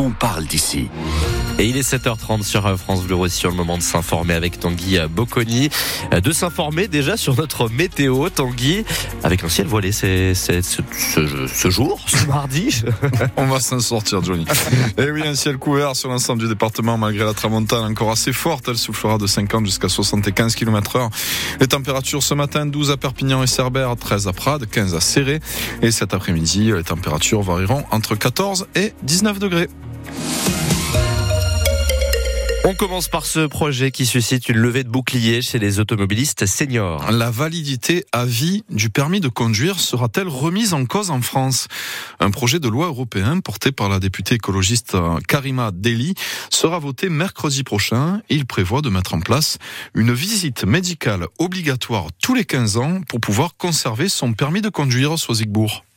on parle d'ici. Et il est 7h30 sur France Bleu Roussillon, le moment de s'informer avec Tanguy Bocconi. Euh, de s'informer déjà sur notre météo, Tanguy, avec un ciel voilé c'est, ce, ce, jour, ce mardi. On va s'en sortir, Johnny. Et eh oui, un ciel couvert sur l'ensemble du département, malgré la tramontane encore assez forte. Elle soufflera de 50 jusqu'à 75 km heure. Les températures ce matin, 12 à Perpignan et Cerbère, 13 à Prades, 15 à Serré. Et cet après-midi, les températures varieront entre 14 et 19 degrés. On commence par ce projet qui suscite une levée de boucliers chez les automobilistes seniors. La validité à vie du permis de conduire sera-t-elle remise en cause en France? Un projet de loi européen porté par la députée écologiste Karima Deli sera voté mercredi prochain. Il prévoit de mettre en place une visite médicale obligatoire tous les 15 ans pour pouvoir conserver son permis de conduire soit Zigbourg.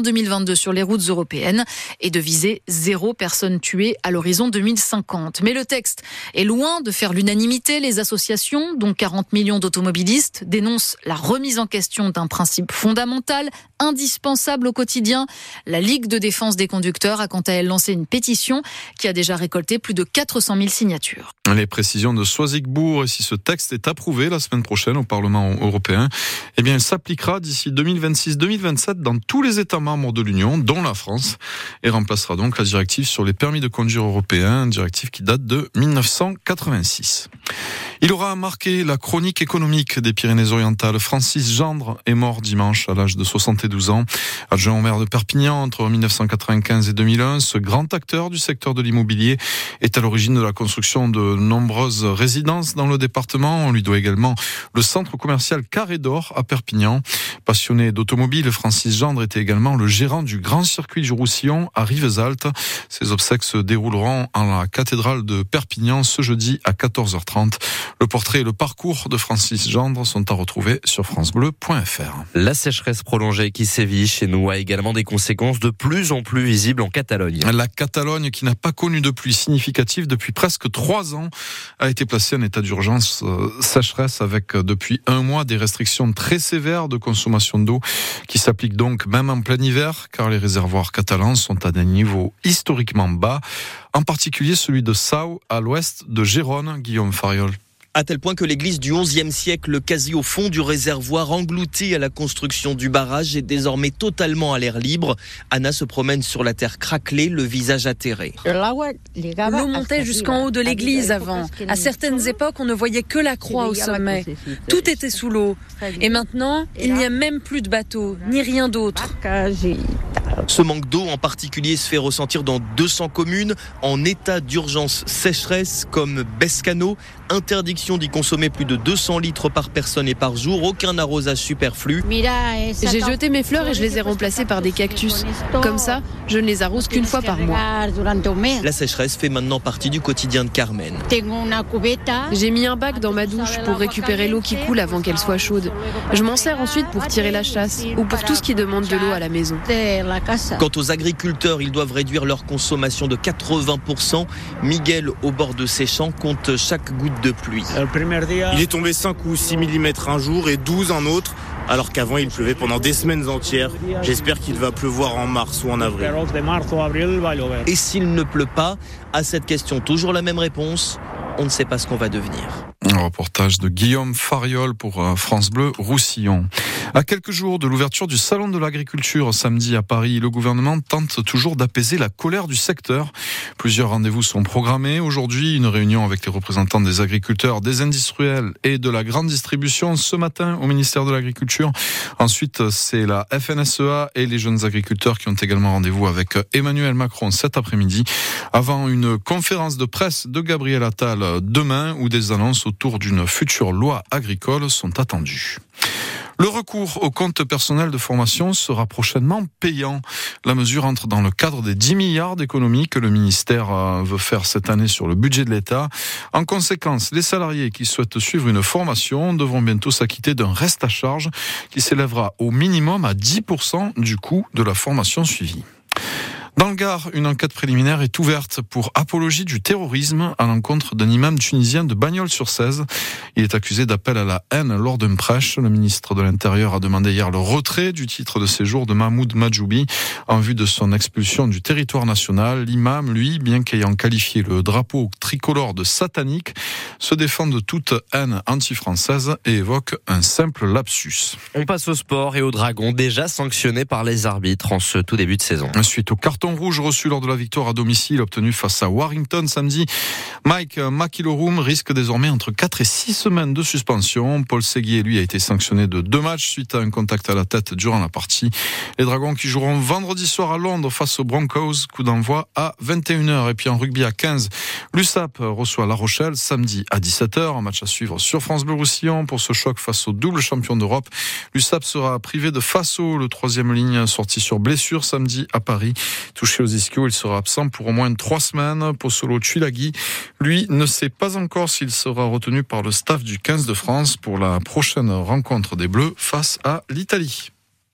2022 sur les routes européennes et de viser zéro personne tuée à l'horizon 2050. Mais le texte est loin de faire l'unanimité. Les associations, dont 40 millions d'automobilistes, dénoncent la remise en question d'un principe fondamental, indispensable au quotidien. La Ligue de défense des conducteurs a quant à elle lancé une pétition qui a déjà récolté plus de 400 000 signatures. Les précisions de Soisigbourg et si ce texte est approuvé la semaine prochaine au Parlement européen, eh bien, il s'appliquera d'ici 2026-2027 dans tous les États membres de l'Union, dont la France, et remplacera donc la directive sur les permis de conduire européens, directive qui date de 1986. Il aura marqué la chronique économique des Pyrénées-Orientales. Francis Gendre est mort dimanche à l'âge de 72 ans. Adjoint au maire de Perpignan entre 1995 et 2001, ce grand acteur du secteur de l'immobilier est à l'origine de la construction de nombreuses résidences dans le département. On lui doit également le centre commercial Carré d'Or à Perpignan. Passionné d'automobile, Francis Gendre était également le gérant du grand circuit du Roussillon à Rivesaltes. Ses obsèques se dérouleront en la cathédrale de Perpignan ce jeudi à 14h30. Le portrait et le parcours de Francis Gendre sont à retrouver sur francebleu.fr. La sécheresse prolongée qui sévit chez nous a également des conséquences de plus en plus visibles en Catalogne. La Catalogne, qui n'a pas connu de pluie significative depuis presque trois ans, a été placée en état d'urgence euh, sécheresse avec euh, depuis un mois des restrictions très sévères de consommation d'eau qui s'appliquent donc même en plein hiver car les réservoirs catalans sont à des niveaux historiquement bas, en particulier celui de Sau à l'ouest de Gérone, Guillaume Fariol à tel point que l'église du XIe siècle, quasi au fond du réservoir, engloutie à la construction du barrage, est désormais totalement à l'air libre. Anna se promène sur la terre craquelée, le visage atterré. L'eau montait jusqu'en haut de l'église avant. À certaines époques, on ne voyait que la croix au sommet. Tout était sous l'eau. Et maintenant, il n'y a même plus de bateau, ni rien d'autre. Ce manque d'eau en particulier se fait ressentir dans 200 communes en état d'urgence sécheresse comme Bescano. Interdiction d'y consommer plus de 200 litres par personne et par jour. Aucun arrosage superflu. J'ai jeté mes fleurs et je les ai remplacées par des cactus. Comme ça, je ne les arrose qu'une fois par mois. La sécheresse fait maintenant partie du quotidien de Carmen. J'ai mis un bac dans ma douche pour récupérer l'eau qui coule avant qu'elle soit chaude. Je m'en sers ensuite pour tirer la chasse ou pour tout ce qui demande de l'eau à la maison. Quant aux agriculteurs, ils doivent réduire leur consommation de 80%. Miguel, au bord de ses champs, compte chaque goutte de pluie. Il est tombé 5 ou 6 mm un jour et 12 un autre, alors qu'avant il pleuvait pendant des semaines entières. J'espère qu'il va pleuvoir en mars ou en avril. Et s'il ne pleut pas, à cette question toujours la même réponse, on ne sait pas ce qu'on va devenir. Un reportage de Guillaume Fariol pour euh, France Bleu Roussillon. À quelques jours de l'ouverture du Salon de l'agriculture samedi à Paris, le gouvernement tente toujours d'apaiser la colère du secteur. Plusieurs rendez-vous sont programmés. Aujourd'hui, une réunion avec les représentants des agriculteurs, des industriels et de la grande distribution ce matin au ministère de l'Agriculture. Ensuite, c'est la FNSEA et les jeunes agriculteurs qui ont également rendez-vous avec Emmanuel Macron cet après-midi avant une conférence de presse de Gabriel Attal demain où des annonces autour d'une future loi agricole sont attendues. Le recours au compte personnel de formation sera prochainement payant. La mesure entre dans le cadre des 10 milliards d'économies que le ministère euh, veut faire cette année sur le budget de l'État. En conséquence, les salariés qui souhaitent suivre une formation devront bientôt s'acquitter d'un reste à charge qui s'élèvera au minimum à 10% du coût de la formation suivie. Dans le Gard, une enquête préliminaire est ouverte pour apologie du terrorisme à l'encontre d'un imam tunisien de Bagnols-sur-Cèze. Il est accusé d'appel à la haine lors d'une prêche. Le ministre de l'Intérieur a demandé hier le retrait du titre de séjour de Mahmoud Majoubi en vue de son expulsion du territoire national. L'imam, lui, bien qu'ayant qualifié le drapeau tricolore de satanique, se défend de toute haine anti-française et évoque un simple lapsus. On passe au sport et au dragon, déjà sanctionné par les arbitres en ce tout début de saison. Suite au carton rouge reçu lors de la victoire à domicile obtenue face à Warrington samedi. Mike McIlroom risque désormais entre 4 et 6 semaines de suspension. Paul Seguier, lui, a été sanctionné de deux matchs suite à un contact à la tête durant la partie. Les Dragons qui joueront vendredi soir à Londres face aux Broncos, coup d'envoi à 21h. Et puis en rugby à 15, l'USAP reçoit La Rochelle samedi à 17h. Un match à suivre sur France Bleu Roussillon pour ce choc face au double champion d'Europe. L'USAP sera privé de Faso, le troisième ligne sorti sur blessure samedi à Paris. Touché aux ischios, il sera absent pour au moins trois semaines. Solo Tulagi, lui, ne sait pas encore s'il sera retenu par le staff du 15 de France pour la prochaine rencontre des Bleus face à l'Italie.